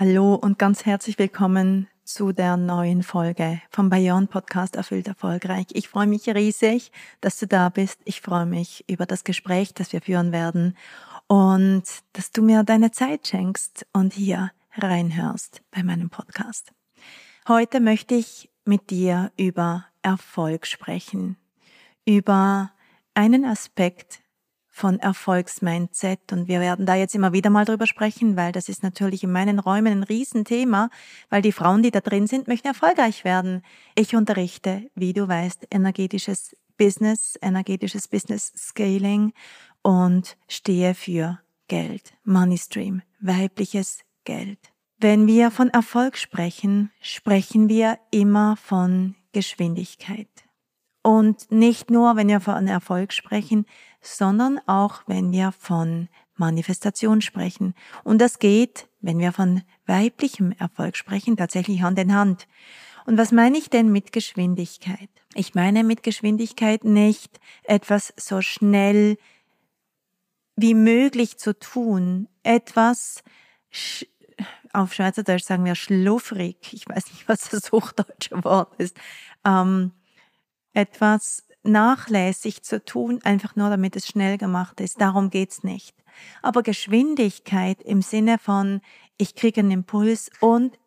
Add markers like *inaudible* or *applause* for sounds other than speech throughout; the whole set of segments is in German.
Hallo und ganz herzlich willkommen zu der neuen Folge vom Bayern Podcast Erfüllt Erfolgreich. Ich freue mich riesig, dass du da bist. Ich freue mich über das Gespräch, das wir führen werden und dass du mir deine Zeit schenkst und hier reinhörst bei meinem Podcast. Heute möchte ich mit dir über Erfolg sprechen, über einen Aspekt von Erfolgsmindset. Und wir werden da jetzt immer wieder mal drüber sprechen, weil das ist natürlich in meinen Räumen ein Riesenthema, weil die Frauen, die da drin sind, möchten erfolgreich werden. Ich unterrichte, wie du weißt, energetisches Business, energetisches Business Scaling und stehe für Geld, Money Stream, weibliches Geld. Wenn wir von Erfolg sprechen, sprechen wir immer von Geschwindigkeit. Und nicht nur, wenn wir von Erfolg sprechen, sondern auch, wenn wir von Manifestation sprechen. Und das geht, wenn wir von weiblichem Erfolg sprechen, tatsächlich Hand in Hand. Und was meine ich denn mit Geschwindigkeit? Ich meine mit Geschwindigkeit nicht etwas so schnell wie möglich zu tun, etwas auf Schweizerdeutsch sagen wir schluffrig, ich weiß nicht, was das *laughs* hochdeutsche Wort ist, ähm, etwas nachlässig zu tun, einfach nur damit es schnell gemacht ist. Darum geht's nicht. Aber Geschwindigkeit im Sinne von, ich kriege einen Impuls und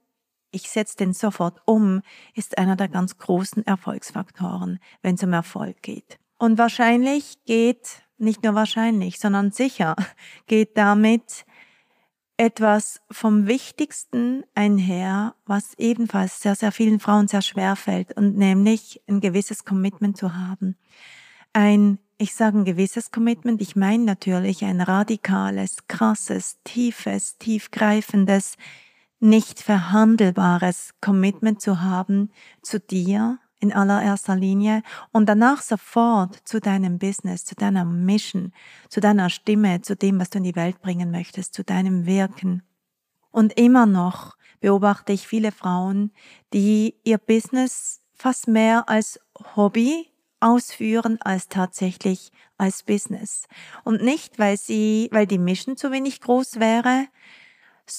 ich setze den sofort um, ist einer der ganz großen Erfolgsfaktoren, wenn es um Erfolg geht. Und wahrscheinlich geht, nicht nur wahrscheinlich, sondern sicher *laughs* geht damit etwas vom Wichtigsten einher, was ebenfalls sehr, sehr vielen Frauen sehr schwer fällt, und nämlich ein gewisses Commitment zu haben. Ein, ich sage ein gewisses Commitment, ich meine natürlich ein radikales, krasses, tiefes, tiefgreifendes, nicht verhandelbares Commitment zu haben zu dir, in allererster Linie und danach sofort zu deinem Business, zu deiner Mission, zu deiner Stimme, zu dem, was du in die Welt bringen möchtest, zu deinem Wirken. Und immer noch beobachte ich viele Frauen, die ihr Business fast mehr als Hobby ausführen als tatsächlich als Business. Und nicht, weil sie, weil die Mission zu wenig groß wäre,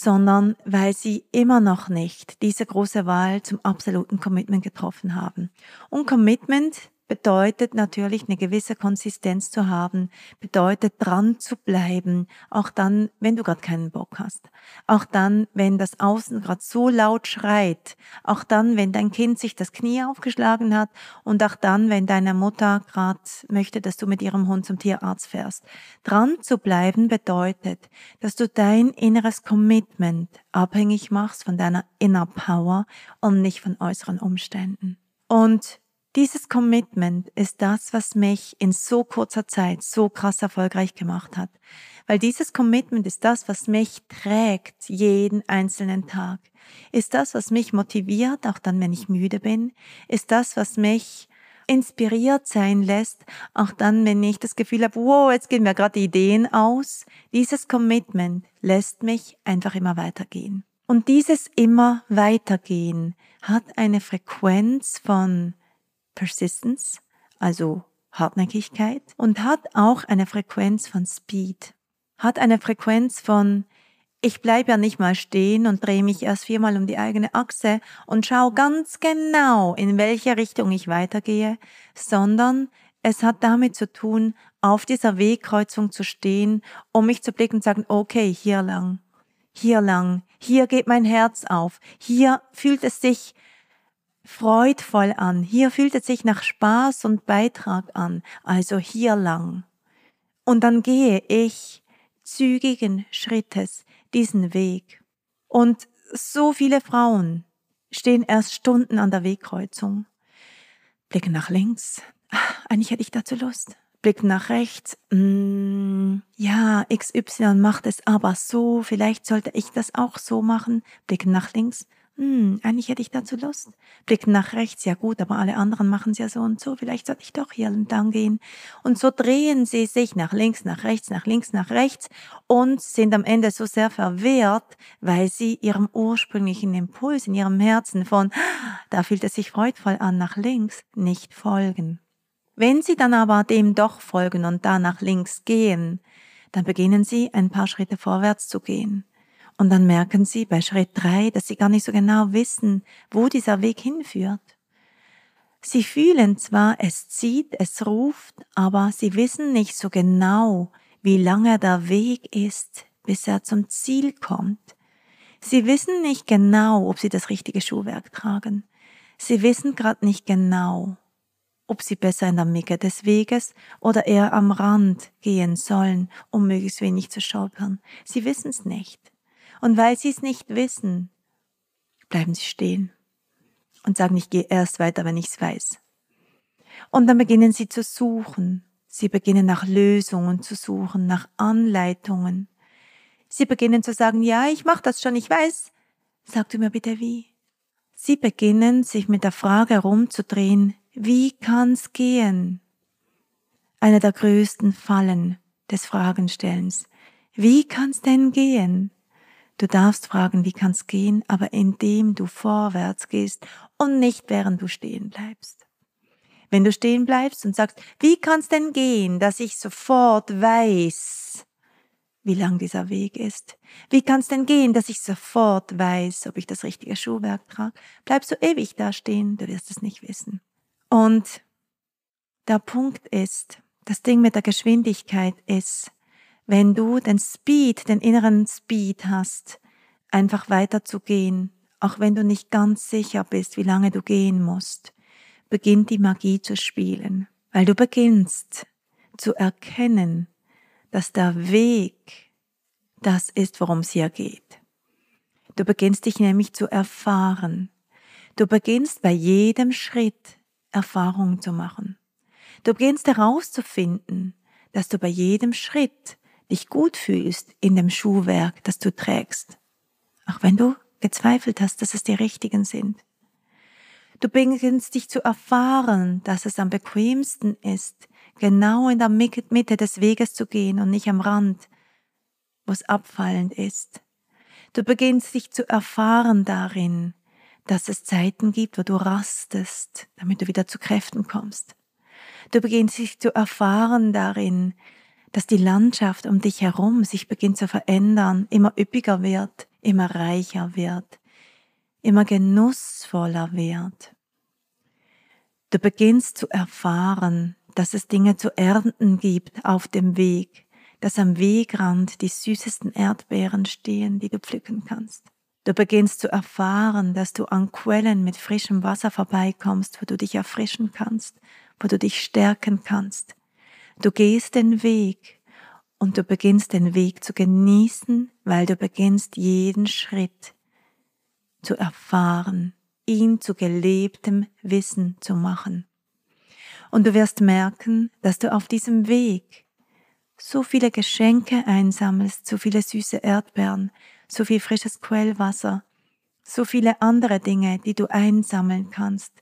sondern weil sie immer noch nicht diese große Wahl zum absoluten Commitment getroffen haben. Und Commitment bedeutet natürlich eine gewisse Konsistenz zu haben, bedeutet dran zu bleiben, auch dann, wenn du gerade keinen Bock hast, auch dann, wenn das Außen gerade so laut schreit, auch dann, wenn dein Kind sich das Knie aufgeschlagen hat und auch dann, wenn deine Mutter gerade möchte, dass du mit ihrem Hund zum Tierarzt fährst. Dran zu bleiben bedeutet, dass du dein inneres Commitment abhängig machst von deiner Inner Power und nicht von äußeren Umständen. Und dieses Commitment ist das, was mich in so kurzer Zeit so krass erfolgreich gemacht hat. Weil dieses Commitment ist das, was mich trägt jeden einzelnen Tag. Ist das, was mich motiviert, auch dann, wenn ich müde bin. Ist das, was mich inspiriert sein lässt, auch dann, wenn ich das Gefühl habe, wow, jetzt gehen mir gerade Ideen aus. Dieses Commitment lässt mich einfach immer weitergehen. Und dieses immer weitergehen hat eine Frequenz von Persistence, also Hartnäckigkeit, und hat auch eine Frequenz von Speed, hat eine Frequenz von ich bleibe ja nicht mal stehen und drehe mich erst viermal um die eigene Achse und schaue ganz genau, in welche Richtung ich weitergehe, sondern es hat damit zu tun, auf dieser Wegkreuzung zu stehen, um mich zu blicken und sagen, okay, hier lang, hier lang, hier geht mein Herz auf, hier fühlt es sich freudvoll an, hier fühlt es sich nach Spaß und Beitrag an, also hier lang. Und dann gehe ich zügigen Schrittes diesen Weg. Und so viele Frauen stehen erst Stunden an der Wegkreuzung, blicken nach links, ach, eigentlich hätte ich dazu Lust, blicken nach rechts, mm, ja, XY macht es aber so, vielleicht sollte ich das auch so machen, blicken nach links, hm, eigentlich hätte ich dazu Lust. Blicken nach rechts, ja gut, aber alle anderen machen es ja so und so, vielleicht sollte ich doch hier entlang gehen. Und so drehen sie sich nach links, nach rechts, nach links, nach rechts und sind am Ende so sehr verwehrt, weil sie ihrem ursprünglichen Impuls in ihrem Herzen von, da fühlt es sich freudvoll an, nach links, nicht folgen. Wenn sie dann aber dem doch folgen und da nach links gehen, dann beginnen sie ein paar Schritte vorwärts zu gehen. Und dann merken sie bei Schritt drei, dass sie gar nicht so genau wissen, wo dieser Weg hinführt. Sie fühlen zwar, es zieht, es ruft, aber sie wissen nicht so genau, wie lange der Weg ist, bis er zum Ziel kommt. Sie wissen nicht genau, ob sie das richtige Schuhwerk tragen. Sie wissen gerade nicht genau, ob sie besser in der Mitte des Weges oder eher am Rand gehen sollen, um möglichst wenig zu stolpern. Sie wissen es nicht. Und weil sie es nicht wissen, bleiben sie stehen und sagen, ich gehe erst weiter, wenn ich es weiß. Und dann beginnen sie zu suchen. Sie beginnen nach Lösungen zu suchen, nach Anleitungen. Sie beginnen zu sagen, ja, ich mache das schon, ich weiß. Sag du mir bitte wie. Sie beginnen sich mit der Frage herumzudrehen, wie kann's gehen? Eine der größten Fallen des Fragenstellens. Wie kann's denn gehen? Du darfst fragen, wie kann's gehen, aber indem du vorwärts gehst und nicht während du stehen bleibst. Wenn du stehen bleibst und sagst, wie kann's denn gehen, dass ich sofort weiß, wie lang dieser Weg ist? Wie kann's denn gehen, dass ich sofort weiß, ob ich das richtige Schuhwerk trage? Bleibst du ewig da stehen, du wirst es nicht wissen. Und der Punkt ist, das Ding mit der Geschwindigkeit ist, wenn du den Speed, den inneren Speed hast, einfach weiterzugehen, auch wenn du nicht ganz sicher bist, wie lange du gehen musst, beginnt die Magie zu spielen, weil du beginnst zu erkennen, dass der Weg das ist, worum es hier geht. Du beginnst dich nämlich zu erfahren. Du beginnst bei jedem Schritt Erfahrungen zu machen. Du beginnst herauszufinden, dass du bei jedem Schritt dich gut fühlst in dem Schuhwerk, das du trägst. Auch wenn du gezweifelt hast, dass es die richtigen sind. Du beginnst dich zu erfahren, dass es am bequemsten ist, genau in der Mitte des Weges zu gehen und nicht am Rand, wo es abfallend ist. Du beginnst dich zu erfahren darin, dass es Zeiten gibt, wo du rastest, damit du wieder zu Kräften kommst. Du beginnst dich zu erfahren darin, dass die Landschaft um dich herum sich beginnt zu verändern, immer üppiger wird, immer reicher wird, immer genussvoller wird. Du beginnst zu erfahren, dass es Dinge zu ernten gibt auf dem Weg, dass am Wegrand die süßesten Erdbeeren stehen, die du pflücken kannst. Du beginnst zu erfahren, dass du an Quellen mit frischem Wasser vorbeikommst, wo du dich erfrischen kannst, wo du dich stärken kannst, Du gehst den Weg und du beginnst den Weg zu genießen, weil du beginnst jeden Schritt zu erfahren, ihn zu gelebtem Wissen zu machen. Und du wirst merken, dass du auf diesem Weg so viele Geschenke einsammelst, so viele süße Erdbeeren, so viel frisches Quellwasser, so viele andere Dinge, die du einsammeln kannst,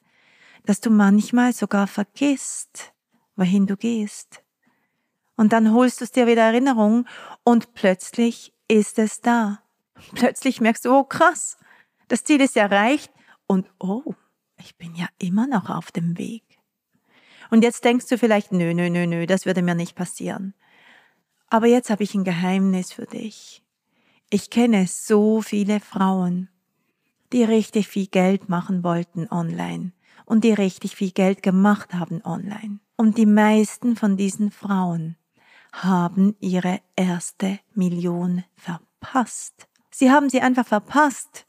dass du manchmal sogar vergisst, wohin du gehst. Und dann holst du es dir wieder Erinnerung und plötzlich ist es da. Plötzlich merkst du, oh krass, das Ziel ist erreicht und oh, ich bin ja immer noch auf dem Weg. Und jetzt denkst du vielleicht, nö, nö, nö, nö, das würde mir nicht passieren. Aber jetzt habe ich ein Geheimnis für dich. Ich kenne so viele Frauen, die richtig viel Geld machen wollten online und die richtig viel Geld gemacht haben online. Und die meisten von diesen Frauen haben ihre erste Million verpasst. Sie haben sie einfach verpasst.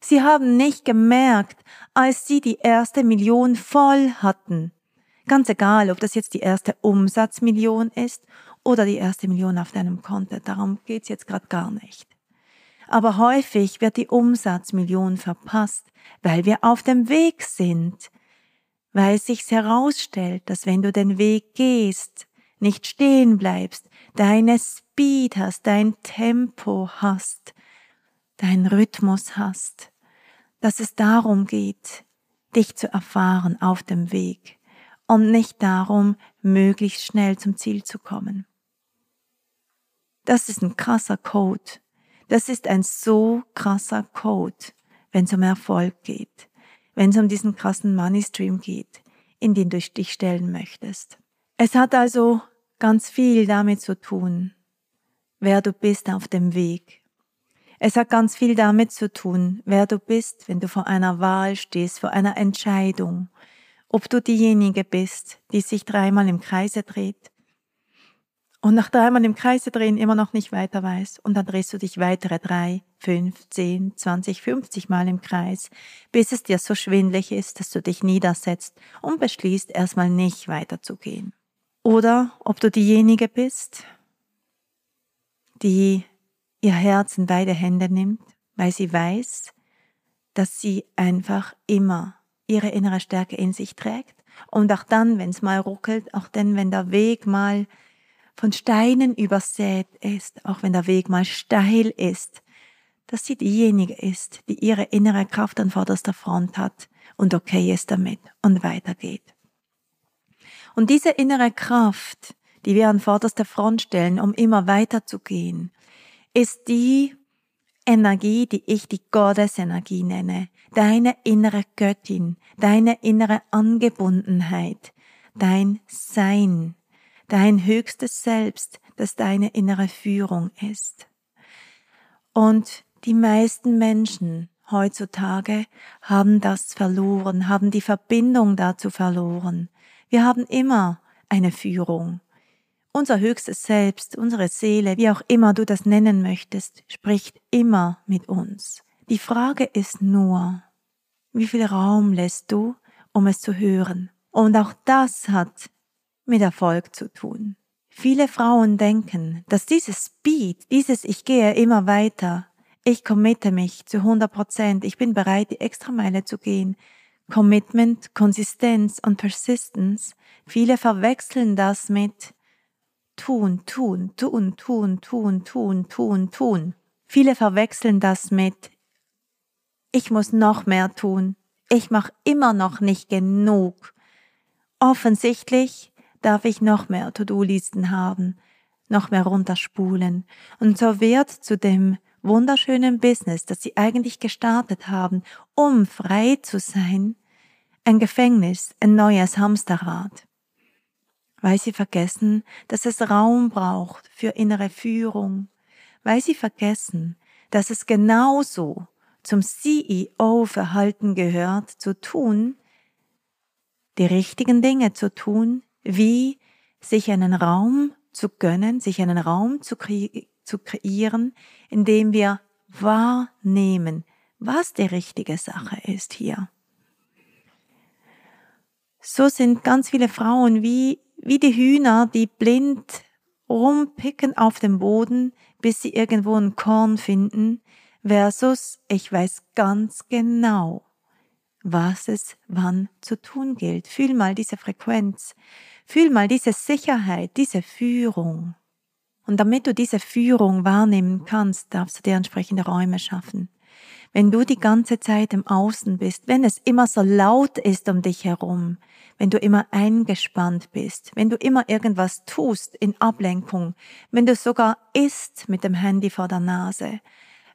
Sie haben nicht gemerkt, als sie die erste Million voll hatten. Ganz egal, ob das jetzt die erste Umsatzmillion ist oder die erste Million auf deinem Konto. Darum geht's jetzt gerade gar nicht. Aber häufig wird die Umsatzmillion verpasst, weil wir auf dem Weg sind, weil es sich herausstellt, dass wenn du den Weg gehst, nicht stehen bleibst, deine Speed hast, dein Tempo hast, dein Rhythmus hast, dass es darum geht, dich zu erfahren auf dem Weg und nicht darum, möglichst schnell zum Ziel zu kommen. Das ist ein krasser Code. Das ist ein so krasser Code, wenn es um Erfolg geht, wenn es um diesen krassen Money Stream geht, in den du dich stellen möchtest. Es hat also ganz viel damit zu tun, wer du bist auf dem Weg. Es hat ganz viel damit zu tun, wer du bist, wenn du vor einer Wahl stehst, vor einer Entscheidung, ob du diejenige bist, die sich dreimal im Kreise dreht und nach dreimal im Kreise drehen immer noch nicht weiter weiß und dann drehst du dich weitere drei, fünf, zehn, zwanzig, fünfzig Mal im Kreis, bis es dir so schwindlig ist, dass du dich niedersetzt und beschließt, erstmal nicht weiterzugehen. Oder ob du diejenige bist, die ihr Herz in beide Hände nimmt, weil sie weiß, dass sie einfach immer ihre innere Stärke in sich trägt und auch dann, wenn es mal ruckelt, auch dann, wenn der Weg mal von Steinen übersät ist, auch wenn der Weg mal steil ist, dass sie diejenige ist, die ihre innere Kraft an vorderster Front hat und okay ist damit und weitergeht. Und diese innere Kraft, die wir an vorderster Front stellen, um immer weiterzugehen, ist die Energie, die ich die Gottesenergie nenne, deine innere Göttin, deine innere Angebundenheit, dein Sein, dein höchstes Selbst, das deine innere Führung ist. Und die meisten Menschen heutzutage haben das verloren, haben die Verbindung dazu verloren. Wir haben immer eine Führung. Unser höchstes Selbst, unsere Seele, wie auch immer du das nennen möchtest, spricht immer mit uns. Die Frage ist nur, wie viel Raum lässt du, um es zu hören? Und auch das hat mit Erfolg zu tun. Viele Frauen denken, dass dieses Speed, dieses Ich gehe immer weiter, ich committe mich zu 100 Prozent, ich bin bereit, die Extrameile zu gehen, Commitment, Konsistenz und Persistence, viele verwechseln das mit tun, tun, tun, tun, tun, tun, tun, tun. Viele verwechseln das mit ich muss noch mehr tun, ich mache immer noch nicht genug. Offensichtlich darf ich noch mehr To-Do-Listen haben, noch mehr runterspulen. Und so wird zu dem wunderschönen Business, das sie eigentlich gestartet haben, um frei zu sein, ein Gefängnis, ein neues Hamsterrad. Weil sie vergessen, dass es Raum braucht für innere Führung, weil sie vergessen, dass es genauso zum CEO-Verhalten gehört, zu tun, die richtigen Dinge zu tun, wie sich einen Raum zu gönnen, sich einen Raum zu, kre zu kreieren, in dem wir wahrnehmen, was die richtige Sache ist hier. So sind ganz viele Frauen wie, wie die Hühner, die blind rumpicken auf dem Boden, bis sie irgendwo ein Korn finden, versus ich weiß ganz genau, was es wann zu tun gilt. Fühl mal diese Frequenz. Fühl mal diese Sicherheit, diese Führung. Und damit du diese Führung wahrnehmen kannst, darfst du dir entsprechende Räume schaffen. Wenn du die ganze Zeit im Außen bist, wenn es immer so laut ist um dich herum, wenn du immer eingespannt bist, wenn du immer irgendwas tust in Ablenkung, wenn du sogar isst mit dem Handy vor der Nase,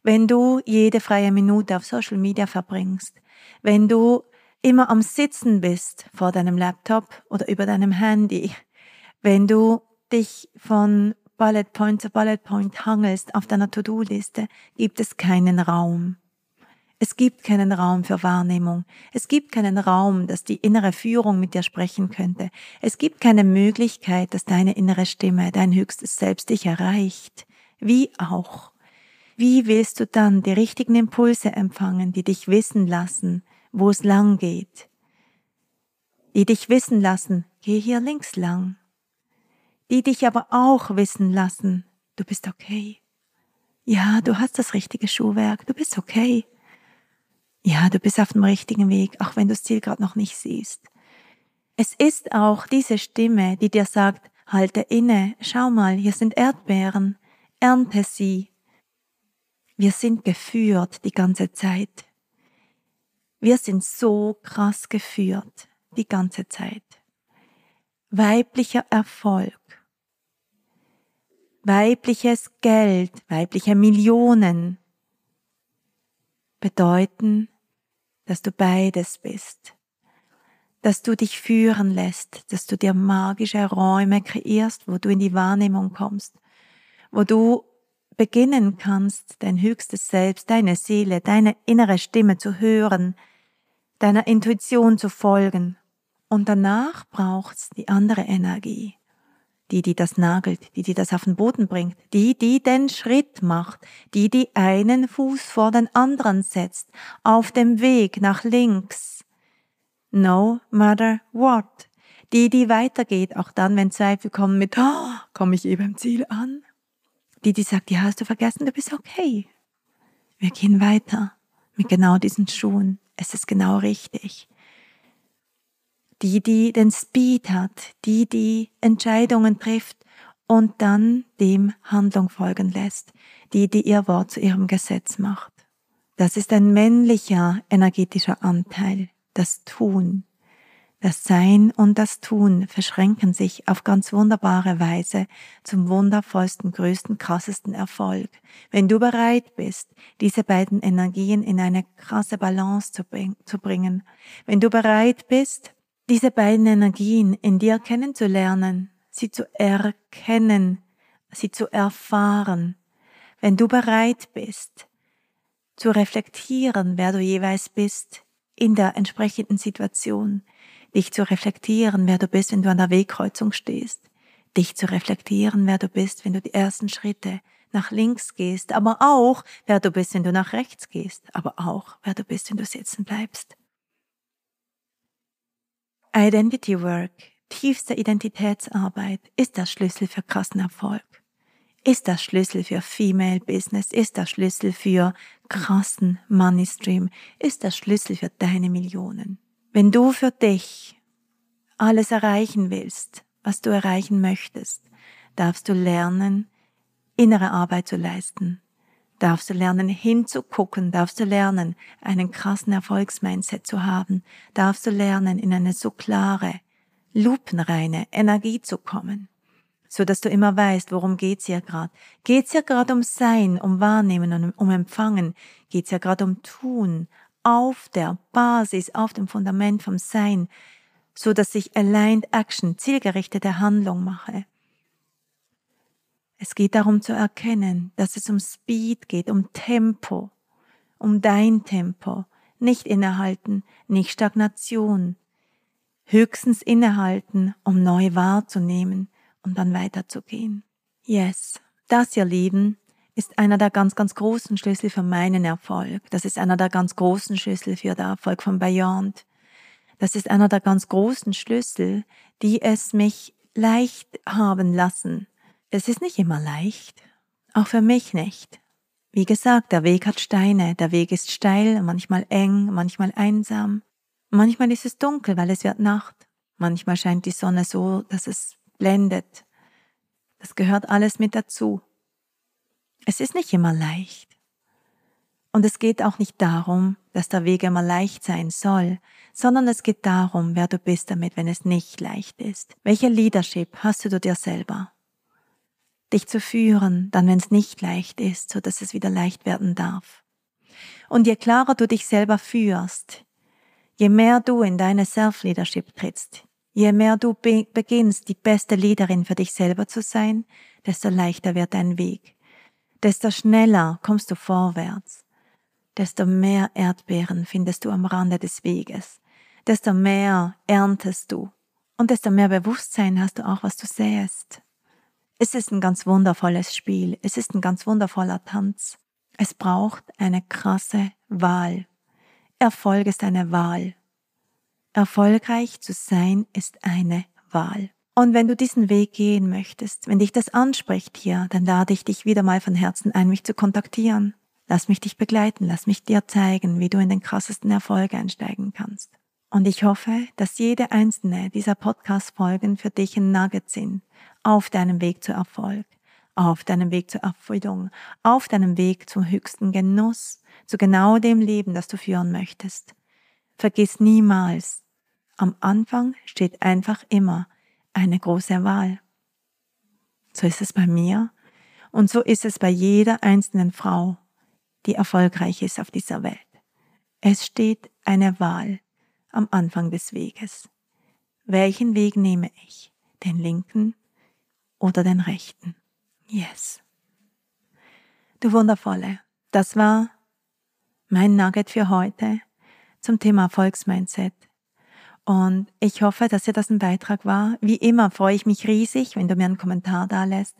wenn du jede freie Minute auf Social Media verbringst, wenn du immer am Sitzen bist vor deinem Laptop oder über deinem Handy, wenn du dich von Bullet Point zu Bullet Point hangelst auf deiner To-Do-Liste, gibt es keinen Raum. Es gibt keinen Raum für Wahrnehmung. Es gibt keinen Raum, dass die innere Führung mit dir sprechen könnte. Es gibt keine Möglichkeit, dass deine innere Stimme, dein höchstes Selbst dich erreicht. Wie auch. wie willst du dann die richtigen Impulse empfangen, die dich wissen lassen, wo es lang geht? Die dich wissen lassen, geh hier links lang. Die dich aber auch wissen lassen, du bist okay. Ja, du hast das richtige Schuhwerk, du bist okay. Ja, du bist auf dem richtigen Weg, auch wenn du das Ziel gerade noch nicht siehst. Es ist auch diese Stimme, die dir sagt, halte inne, schau mal, hier sind Erdbeeren, ernte sie. Wir sind geführt die ganze Zeit. Wir sind so krass geführt die ganze Zeit. Weiblicher Erfolg, weibliches Geld, weibliche Millionen bedeuten, dass du beides bist, dass du dich führen lässt, dass du dir magische Räume kreierst, wo du in die Wahrnehmung kommst, wo du beginnen kannst, dein höchstes Selbst, deine Seele, deine innere Stimme zu hören, deiner Intuition zu folgen. Und danach braucht's die andere Energie, die, die das nagelt, die, die das auf den Boden bringt, die, die den Schritt macht, die, die einen Fuß vor den anderen setzt, auf dem Weg nach links. No matter what. Die, die weitergeht, auch dann, wenn Zweifel kommen mit, oh, komme ich eben im Ziel an? Die, die sagt, ja, hast du vergessen, du bist okay. Wir gehen weiter mit genau diesen Schuhen. Es ist genau richtig die, die den Speed hat, die, die Entscheidungen trifft und dann dem Handlung folgen lässt, die, die ihr Wort zu ihrem Gesetz macht. Das ist ein männlicher energetischer Anteil, das Tun. Das Sein und das Tun verschränken sich auf ganz wunderbare Weise zum wundervollsten, größten, krassesten Erfolg. Wenn du bereit bist, diese beiden Energien in eine krasse Balance zu, bringen, wenn du bereit bist, diese beiden Energien in dir kennenzulernen, sie zu erkennen, sie zu erfahren, wenn du bereit bist, zu reflektieren, wer du jeweils bist in der entsprechenden Situation, dich zu reflektieren, wer du bist, wenn du an der Wegkreuzung stehst, dich zu reflektieren, wer du bist, wenn du die ersten Schritte nach links gehst, aber auch, wer du bist, wenn du nach rechts gehst, aber auch, wer du bist, wenn du sitzen bleibst. Identity Work, tiefste Identitätsarbeit, ist der Schlüssel für krassen Erfolg. Ist der Schlüssel für Female Business, ist der Schlüssel für krassen Money Stream, ist der Schlüssel für deine Millionen. Wenn du für dich alles erreichen willst, was du erreichen möchtest, darfst du lernen, innere Arbeit zu leisten, darfst du lernen hinzugucken, darfst du lernen, einen krassen Erfolgsmindset zu haben, darfst du lernen, in eine so klare, lupenreine Energie zu kommen, so dass du immer weißt, worum geht's hier gerade. Geht's hier gerade um Sein, um Wahrnehmen und um Empfangen? Geht's hier gerade um Tun auf der Basis, auf dem Fundament vom Sein, so dass ich aligned Action, zielgerichtete Handlung mache? Es geht darum zu erkennen, dass es um Speed geht, um Tempo, um dein Tempo, nicht innehalten, nicht Stagnation, höchstens innehalten, um neu wahrzunehmen und dann weiterzugehen. Yes, das, ihr Lieben, ist einer der ganz, ganz großen Schlüssel für meinen Erfolg. Das ist einer der ganz großen Schlüssel für den Erfolg von Beyond. Das ist einer der ganz großen Schlüssel, die es mich leicht haben lassen, es ist nicht immer leicht, auch für mich nicht. Wie gesagt, der Weg hat Steine, der Weg ist steil, manchmal eng, manchmal einsam. Manchmal ist es dunkel, weil es wird Nacht. Manchmal scheint die Sonne so, dass es blendet. Das gehört alles mit dazu. Es ist nicht immer leicht. Und es geht auch nicht darum, dass der Weg immer leicht sein soll, sondern es geht darum, wer du bist damit, wenn es nicht leicht ist. Welche Leadership hast du dir selber? dich zu führen, dann wenn es nicht leicht ist, so dass es wieder leicht werden darf. Und je klarer du dich selber führst, je mehr du in deine Self-Leadership trittst, je mehr du be beginnst, die beste Leaderin für dich selber zu sein, desto leichter wird dein Weg, desto schneller kommst du vorwärts, desto mehr Erdbeeren findest du am Rande des Weges, desto mehr erntest du und desto mehr Bewusstsein hast du auch, was du sähst. Es ist ein ganz wundervolles Spiel. Es ist ein ganz wundervoller Tanz. Es braucht eine krasse Wahl. Erfolg ist eine Wahl. Erfolgreich zu sein ist eine Wahl. Und wenn du diesen Weg gehen möchtest, wenn dich das anspricht hier, dann lade ich dich wieder mal von Herzen ein, mich zu kontaktieren. Lass mich dich begleiten, lass mich dir zeigen, wie du in den krassesten Erfolg einsteigen kannst. Und ich hoffe, dass jede einzelne dieser Podcast-Folgen für dich ein Nugget sind auf deinem Weg zu Erfolg, auf deinem Weg zur Erfüllung, auf deinem Weg zum höchsten Genuss, zu genau dem Leben, das du führen möchtest. Vergiss niemals, am Anfang steht einfach immer eine große Wahl. So ist es bei mir und so ist es bei jeder einzelnen Frau, die erfolgreich ist auf dieser Welt. Es steht eine Wahl am Anfang des Weges. Welchen Weg nehme ich? Den linken oder den rechten? Yes. Du Wundervolle, das war mein Nugget für heute zum Thema Erfolgsmindset. Und ich hoffe, dass dir das ein Beitrag war. Wie immer freue ich mich riesig, wenn du mir einen Kommentar da lässt,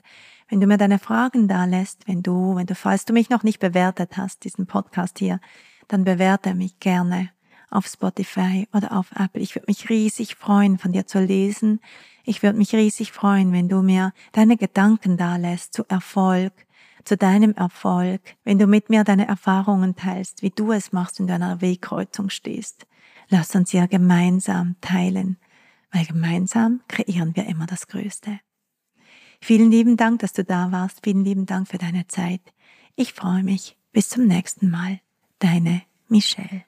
wenn du mir deine Fragen da lässt, wenn du, wenn du, falls du mich noch nicht bewertet hast, diesen Podcast hier, dann bewerte mich gerne auf Spotify oder auf Apple. Ich würde mich riesig freuen, von dir zu lesen. Ich würde mich riesig freuen, wenn du mir deine Gedanken da lässt zu Erfolg, zu deinem Erfolg, wenn du mit mir deine Erfahrungen teilst, wie du es machst, wenn du an einer Wegkreuzung stehst. Lass uns ja gemeinsam teilen, weil gemeinsam kreieren wir immer das Größte. Vielen lieben Dank, dass du da warst. Vielen lieben Dank für deine Zeit. Ich freue mich. Bis zum nächsten Mal. Deine Michelle.